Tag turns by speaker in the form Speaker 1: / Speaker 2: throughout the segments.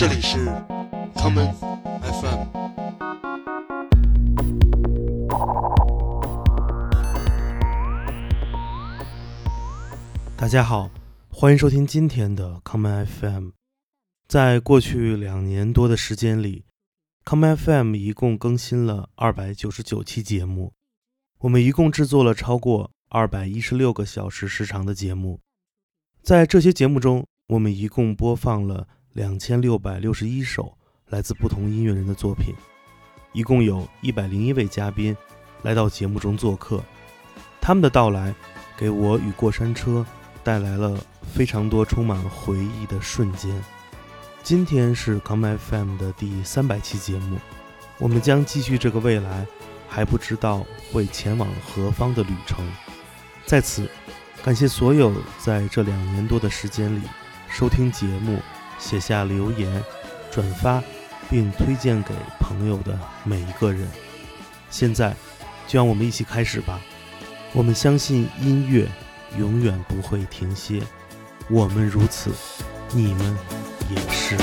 Speaker 1: 这里是 common FM。大家好，欢迎收听今天的 common FM。在过去两年多的时间里，common FM 一共更新了二百九十九期节目，我们一共制作了超过二百一十六个小时时长的节目。在这些节目中，我们一共播放了两千六百六十一首来自不同音乐人的作品，一共有一百零一位嘉宾来到节目中做客。他们的到来，给我与过山车带来了非常多充满回忆的瞬间。今天是 Come FM 的第三百期节目，我们将继续这个未来还不知道会前往何方的旅程。在此，感谢所有在这两年多的时间里。收听节目、写下留言、转发并推荐给朋友的每一个人，现在就让我们一起开始吧。我们相信音乐永远不会停歇，我们如此，你们也是。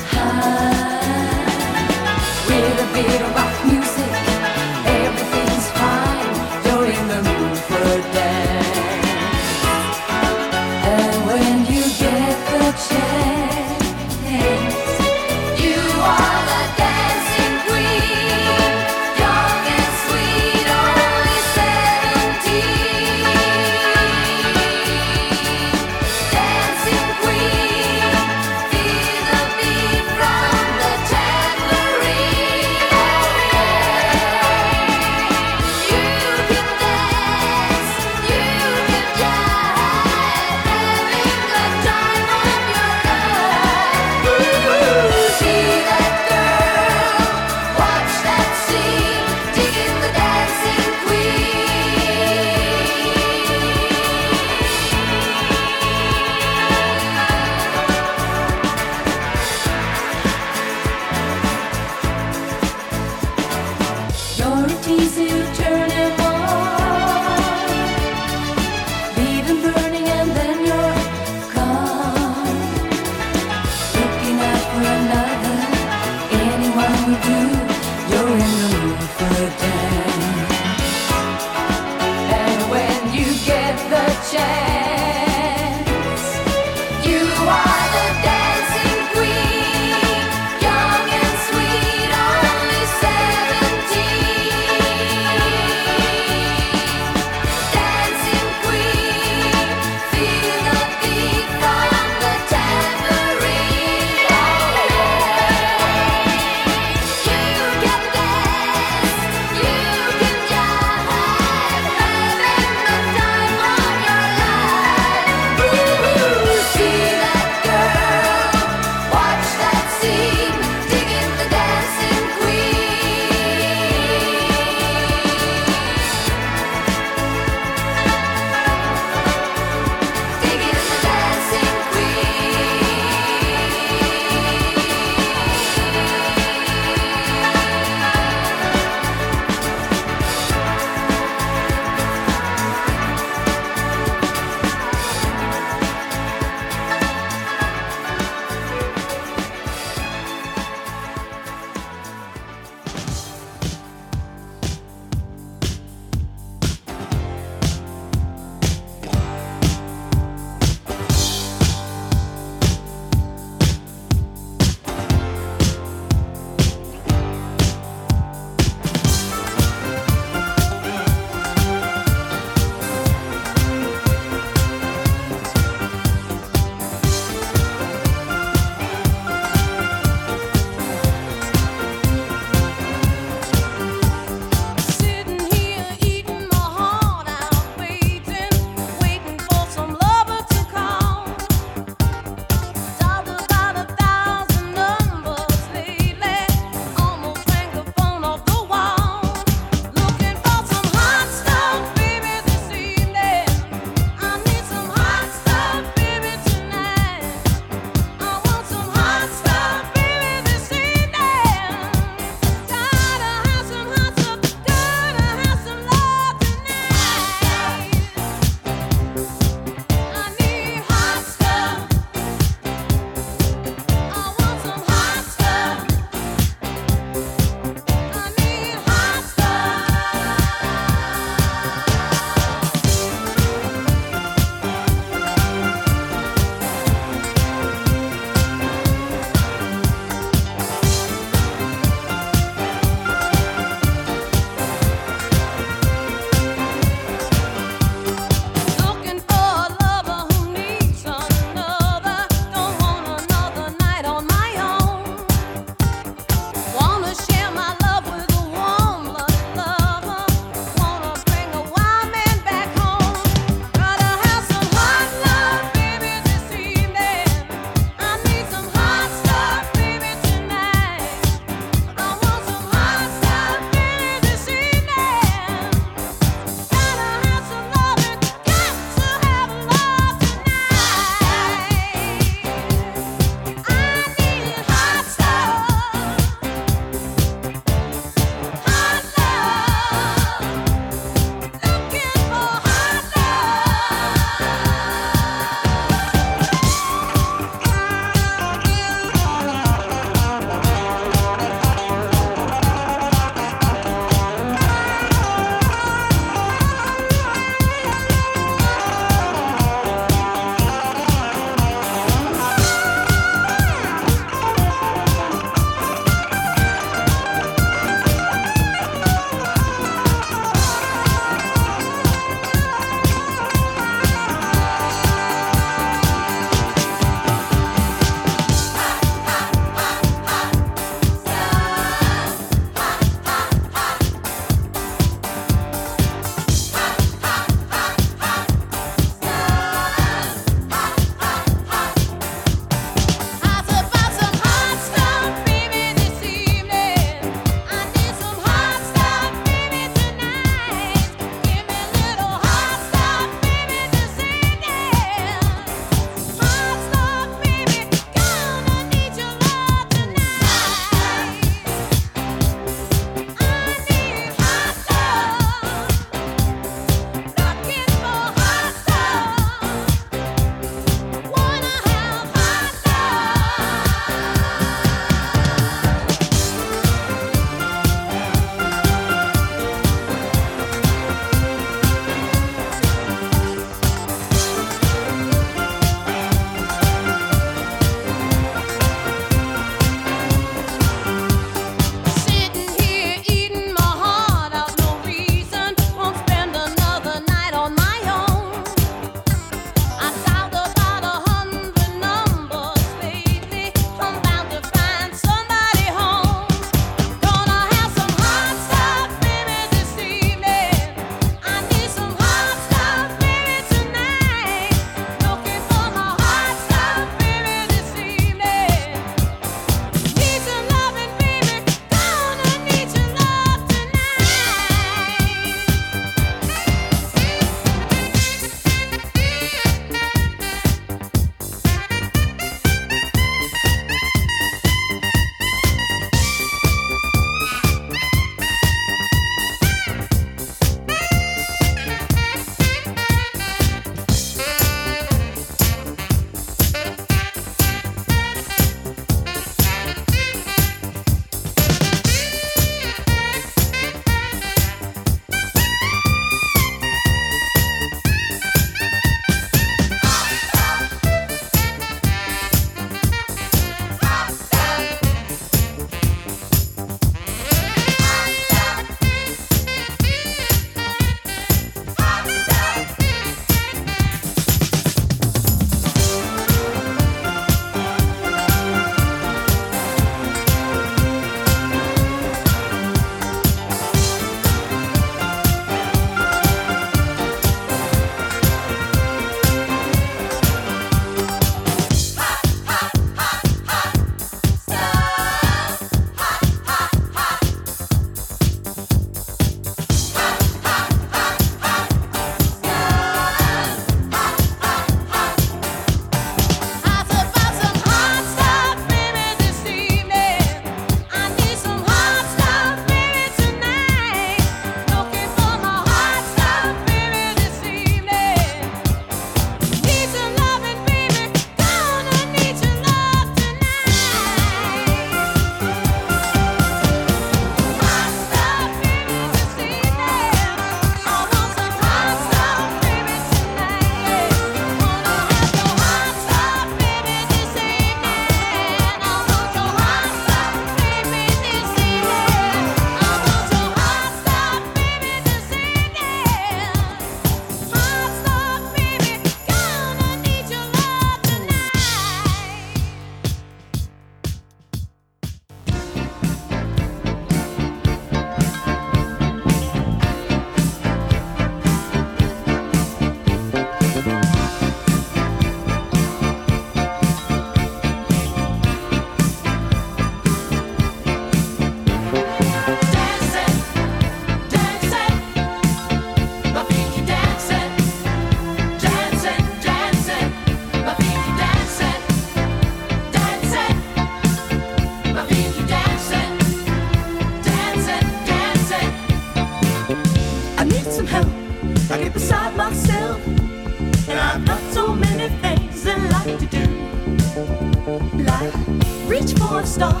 Speaker 2: star,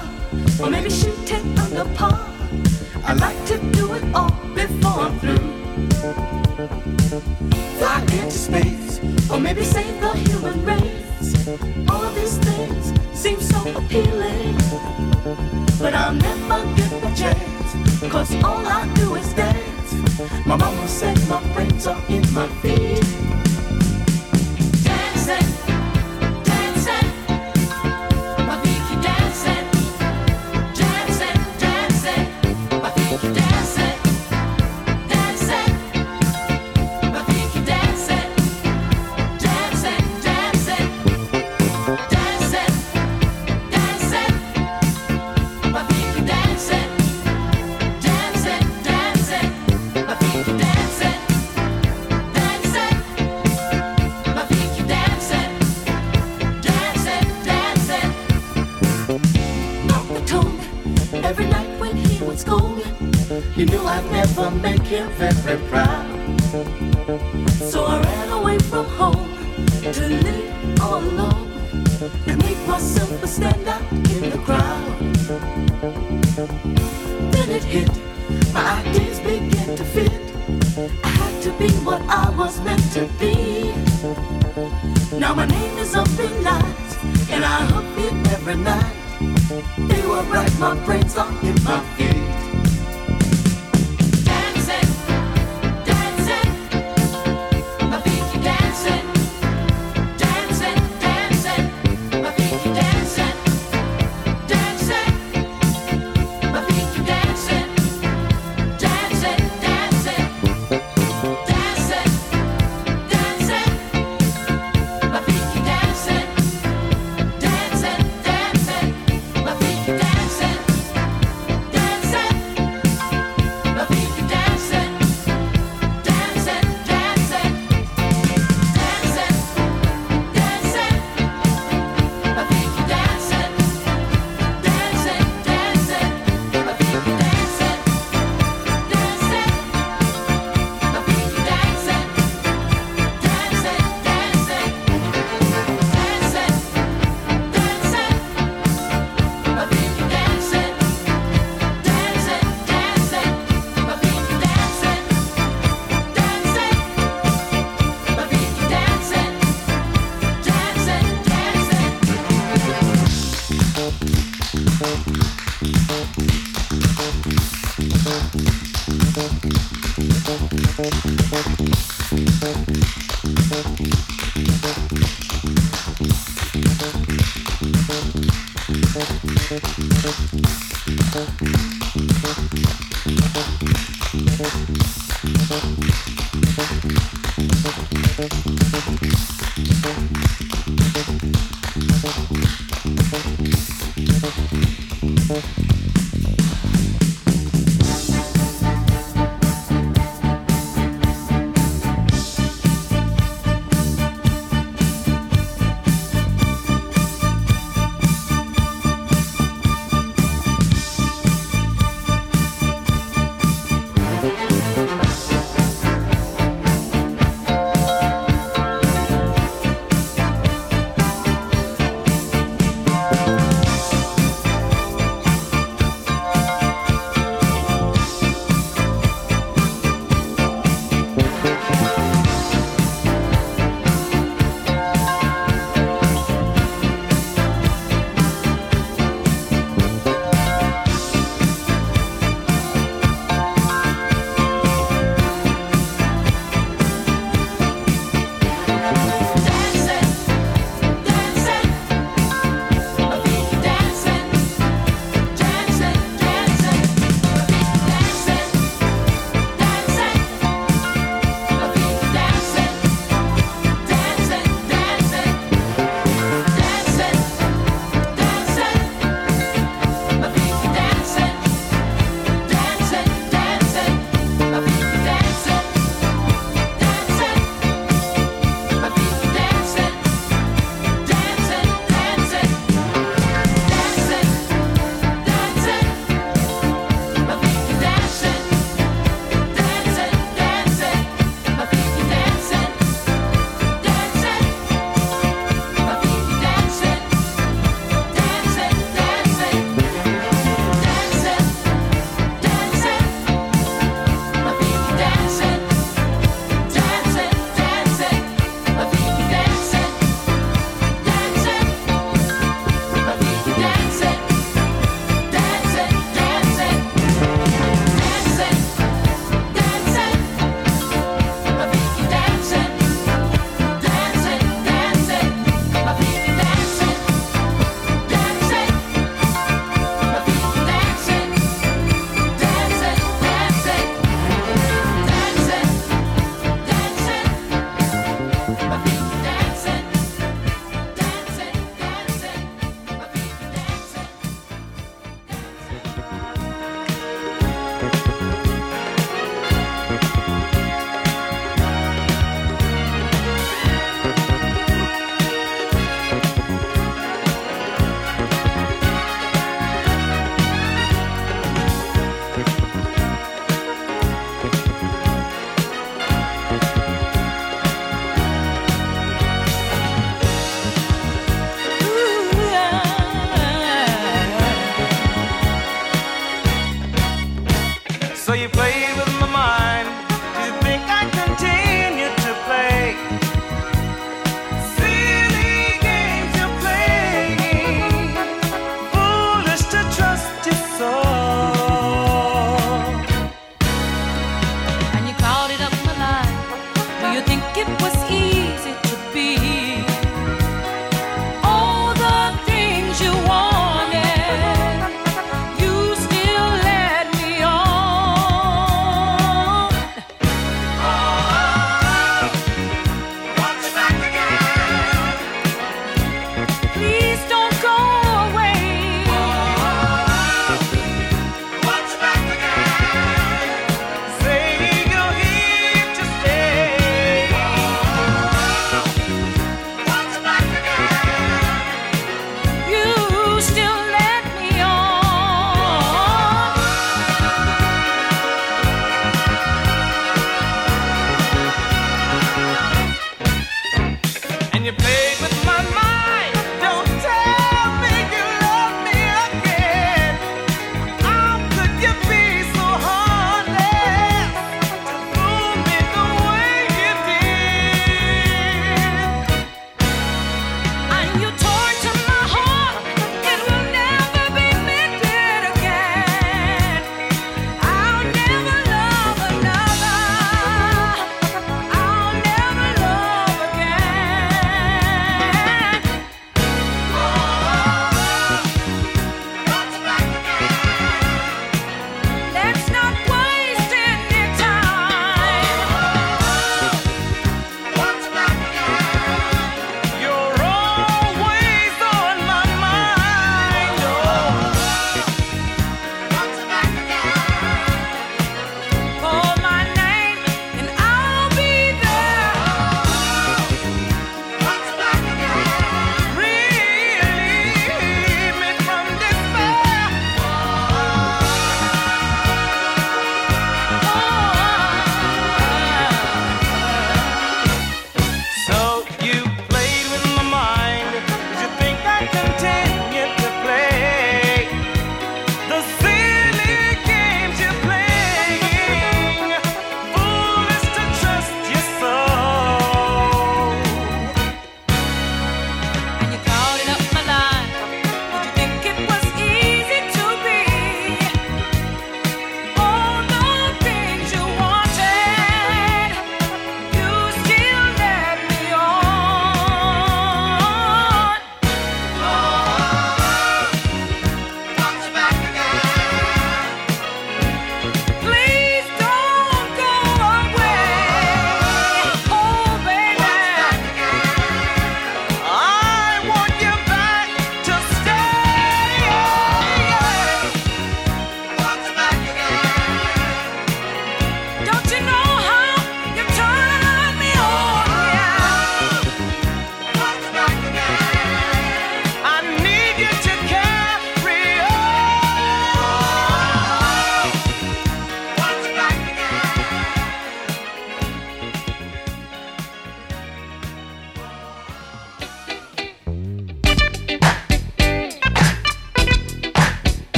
Speaker 2: or maybe shoot it under par. I'd like to do it all before I'm through. Fly into space, or maybe save the human race. All of these things seem so appealing, but I'll never get the chance, cause all I do is dance. My mama said my brains are in my feet.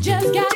Speaker 3: just got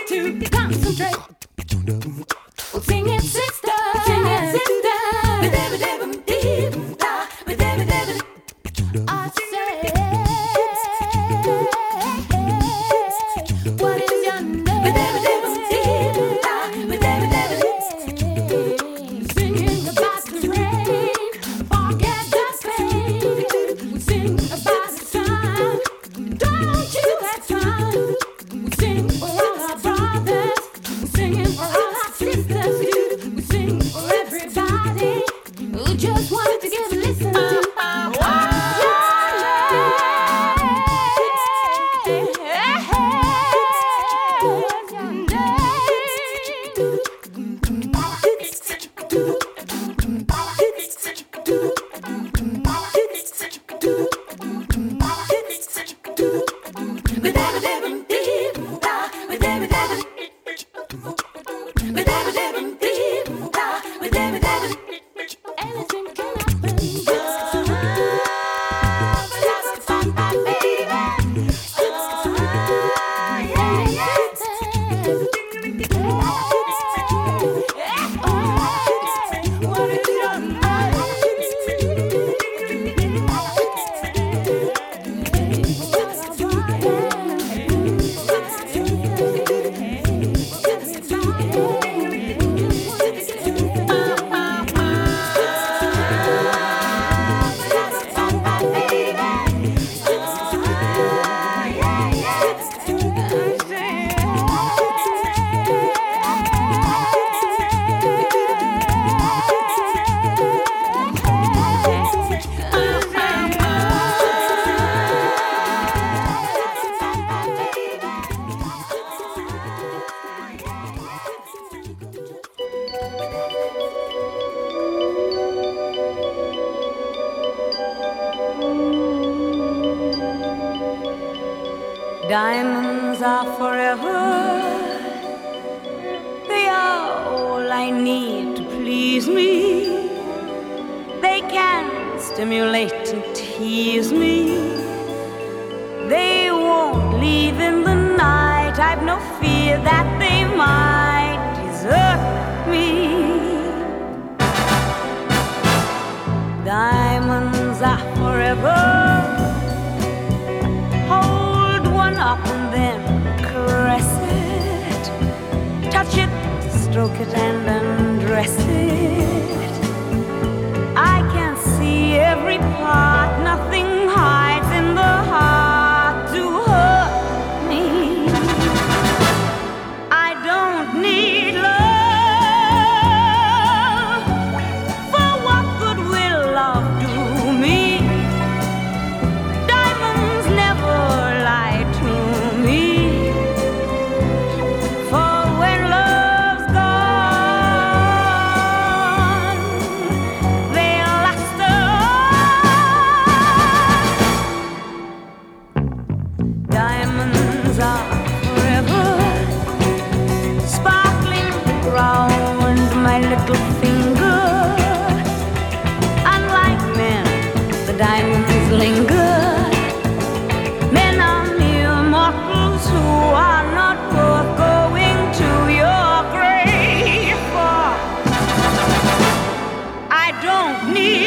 Speaker 4: need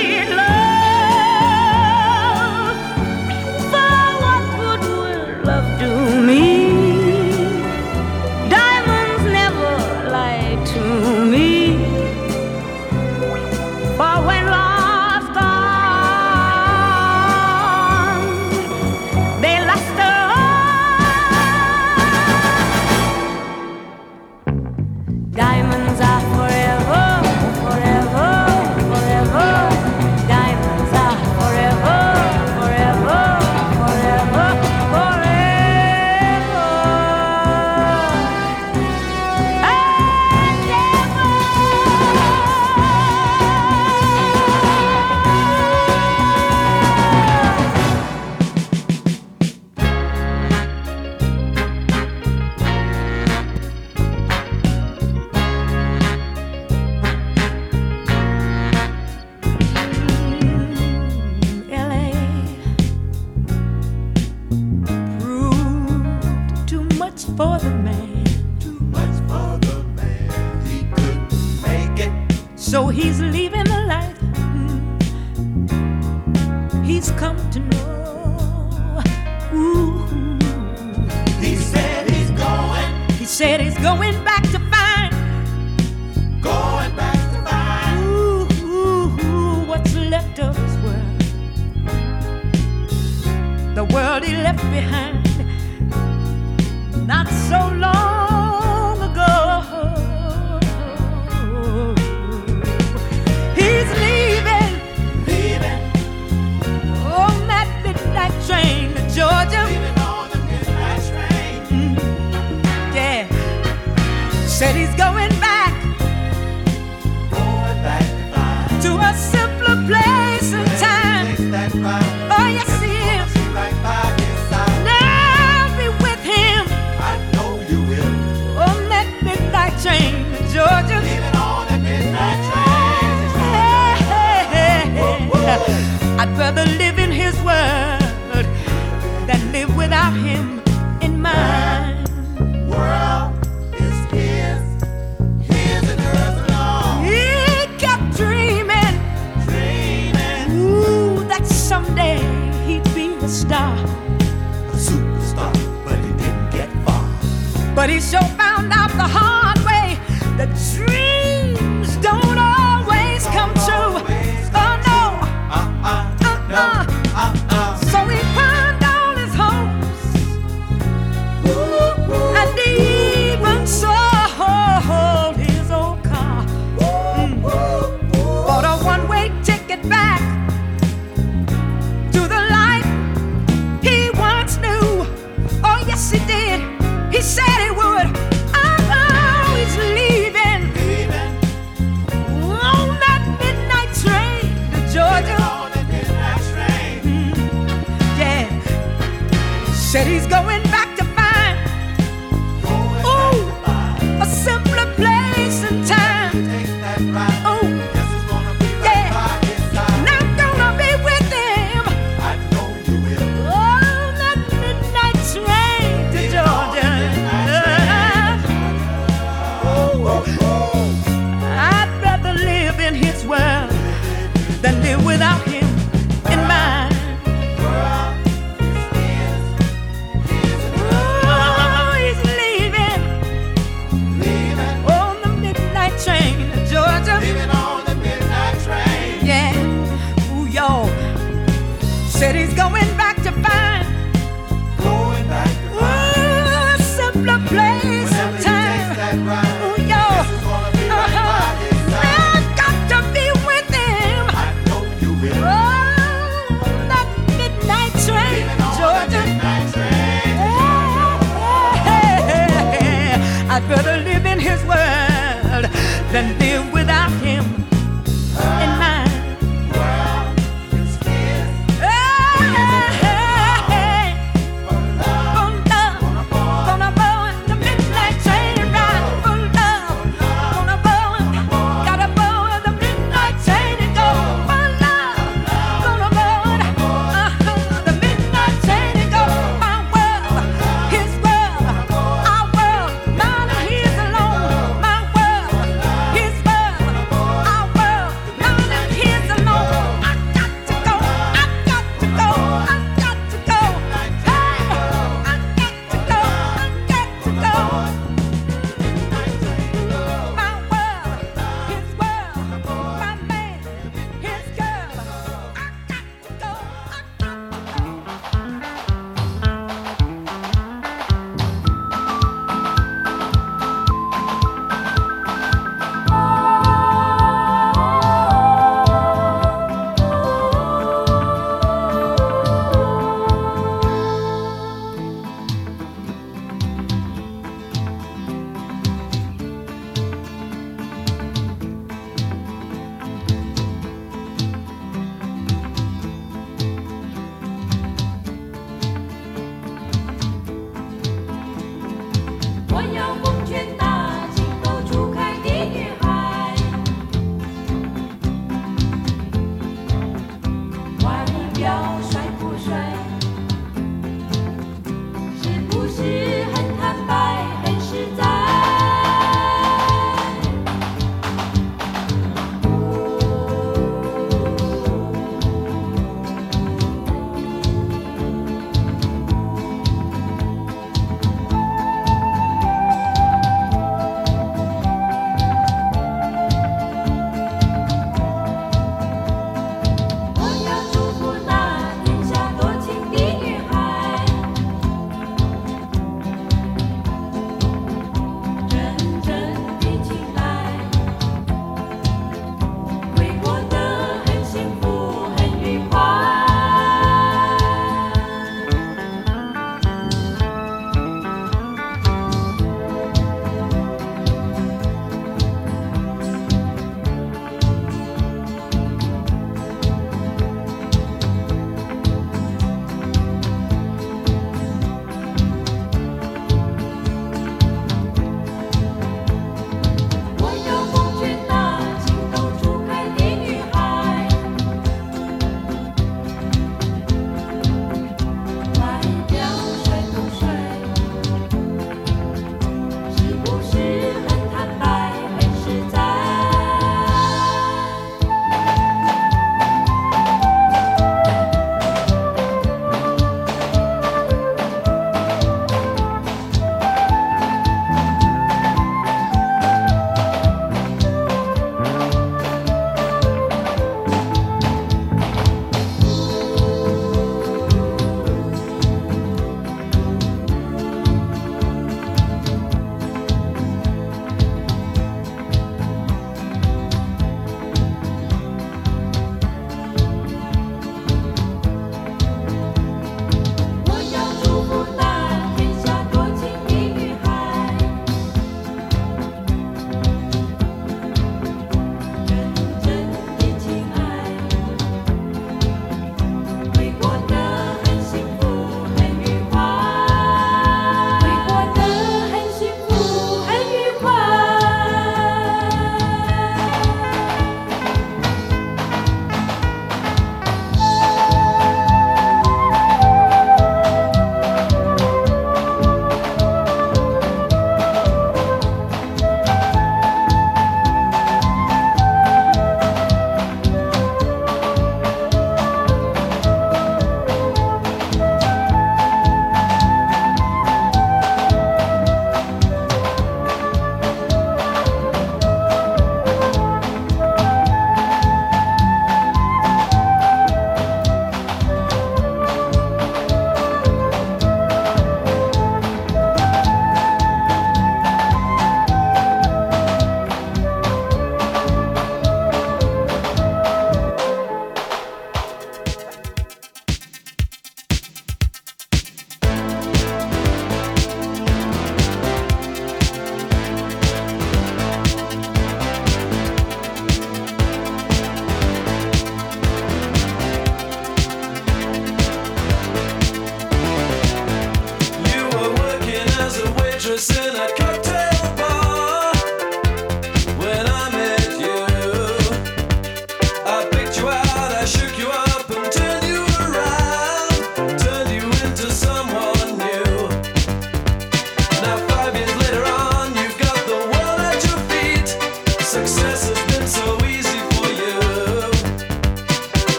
Speaker 5: Said he's going
Speaker 4: back.
Speaker 5: Going back to,
Speaker 4: to a simpler place and time. Oh, yes he is. Now be with him.
Speaker 5: I know you will.
Speaker 4: Oh, that midnight train to Georgia. Leaving on
Speaker 5: that
Speaker 4: midnight train. I'd rather live in his world than live without him.